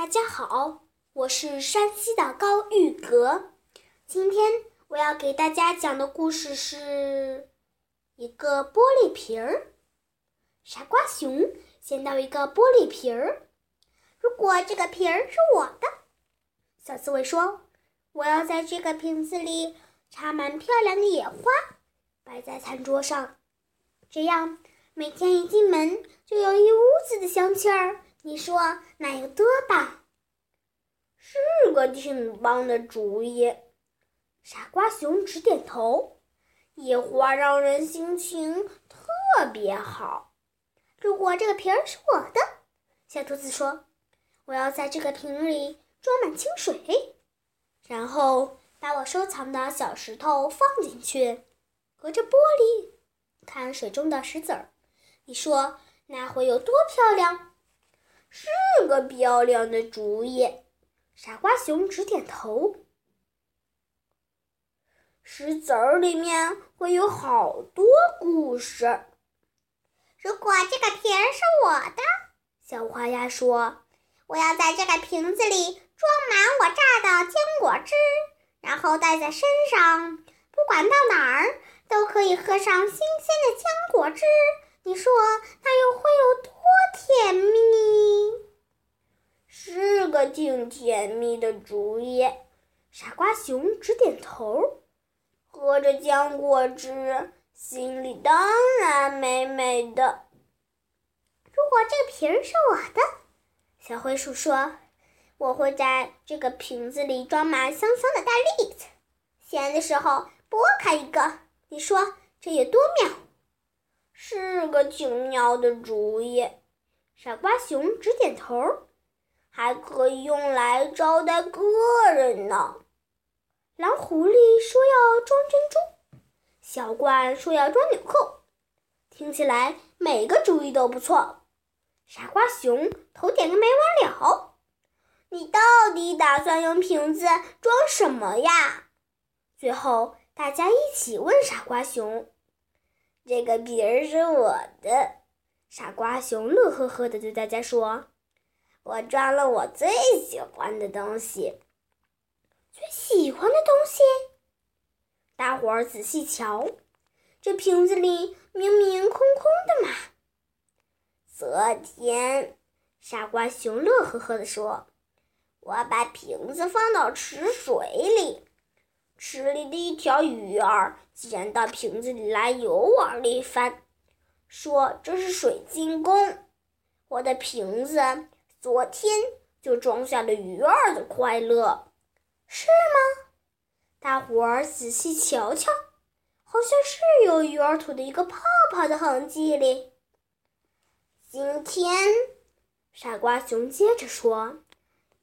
大家好，我是山西的高玉格。今天我要给大家讲的故事是一个玻璃瓶儿。傻瓜熊捡到一个玻璃瓶儿，如果这个瓶儿是我的，小刺猬说：“我要在这个瓶子里插满漂亮的野花，摆在餐桌上，这样每天一进门就有一屋子的香气儿。”你说那有多棒？是个挺棒的主意。傻瓜熊直点头。野花让人心情特别好。如果这个瓶儿是我的，小兔子说：“我要在这个瓶里装满清水，然后把我收藏的小石头放进去，隔着玻璃看水中的石子儿。你说那会有多漂亮？”是个漂亮的主意，傻瓜熊直点头。石子儿里面会有好多故事。如果这个瓶是我的，小花鸭说：“我要在这个瓶子里装满我榨的浆果汁，然后带在身上，不管到哪儿都可以喝上新鲜的浆果汁。你说那又会有多甜蜜？”挺甜蜜的主意，傻瓜熊直点头。喝着浆果汁，心里当然美美的。如果这个瓶是我的，小灰鼠说：“我会在这个瓶子里装满香香的大栗子，闲的时候剥开一个。你说这有多妙？”是个挺妙的主意，傻瓜熊直点头。还可以用来招待客人呢。蓝狐狸说要装珍珠，小怪说要装纽扣，听起来每个主意都不错。傻瓜熊头点个没完了。你到底打算用瓶子装什么呀？最后大家一起问傻瓜熊：“这个瓶儿是我的。”傻瓜熊乐呵呵地对大家说。我装了我最喜欢的东西。最喜欢的东西？大伙儿仔细瞧，这瓶子里明明空空的嘛。昨天，傻瓜熊乐呵呵地说：“我把瓶子放到池水里，池里的一条鱼儿竟然到瓶子里来游玩了一番，说这是水晶宫。我的瓶子。”昨天就装下了鱼儿的快乐，是吗？大伙儿仔细瞧瞧，好像是有鱼儿吐的一个泡泡的痕迹哩。今天，傻瓜熊接着说：“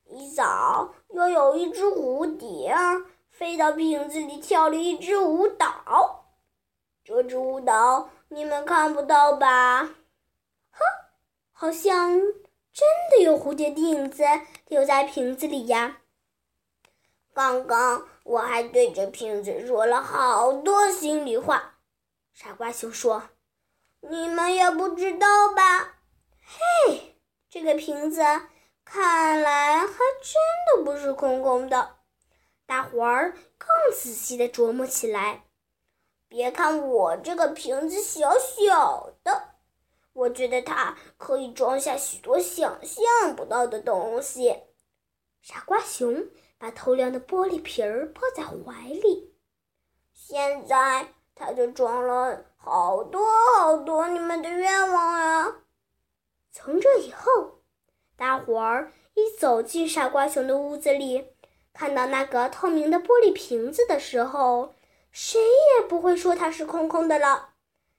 一早又有一只蝴蝶飞到瓶子里跳了一支舞蹈，这支舞蹈你们看不到吧？哼，好像……”真的有蝴蝶的影子留在瓶子里呀！刚刚我还对着瓶子说了好多心里话。傻瓜熊说：“你们也不知道吧？”嘿，这个瓶子看来还真的不是空空的。大伙儿更仔细地琢磨起来。别看我这个瓶子小小的。我觉得它可以装下许多想象不到的东西。傻瓜熊把透亮的玻璃瓶儿抱在怀里，现在它就装了好多好多你们的愿望啊！从这以后，大伙儿一走进傻瓜熊的屋子里，看到那个透明的玻璃瓶子的时候，谁也不会说它是空空的了。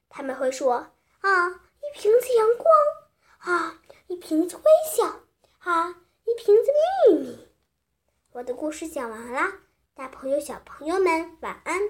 他们会说：“啊。”一瓶子阳光啊，一瓶子微笑啊，一瓶子秘密。我的故事讲完了，大朋友小朋友们晚安。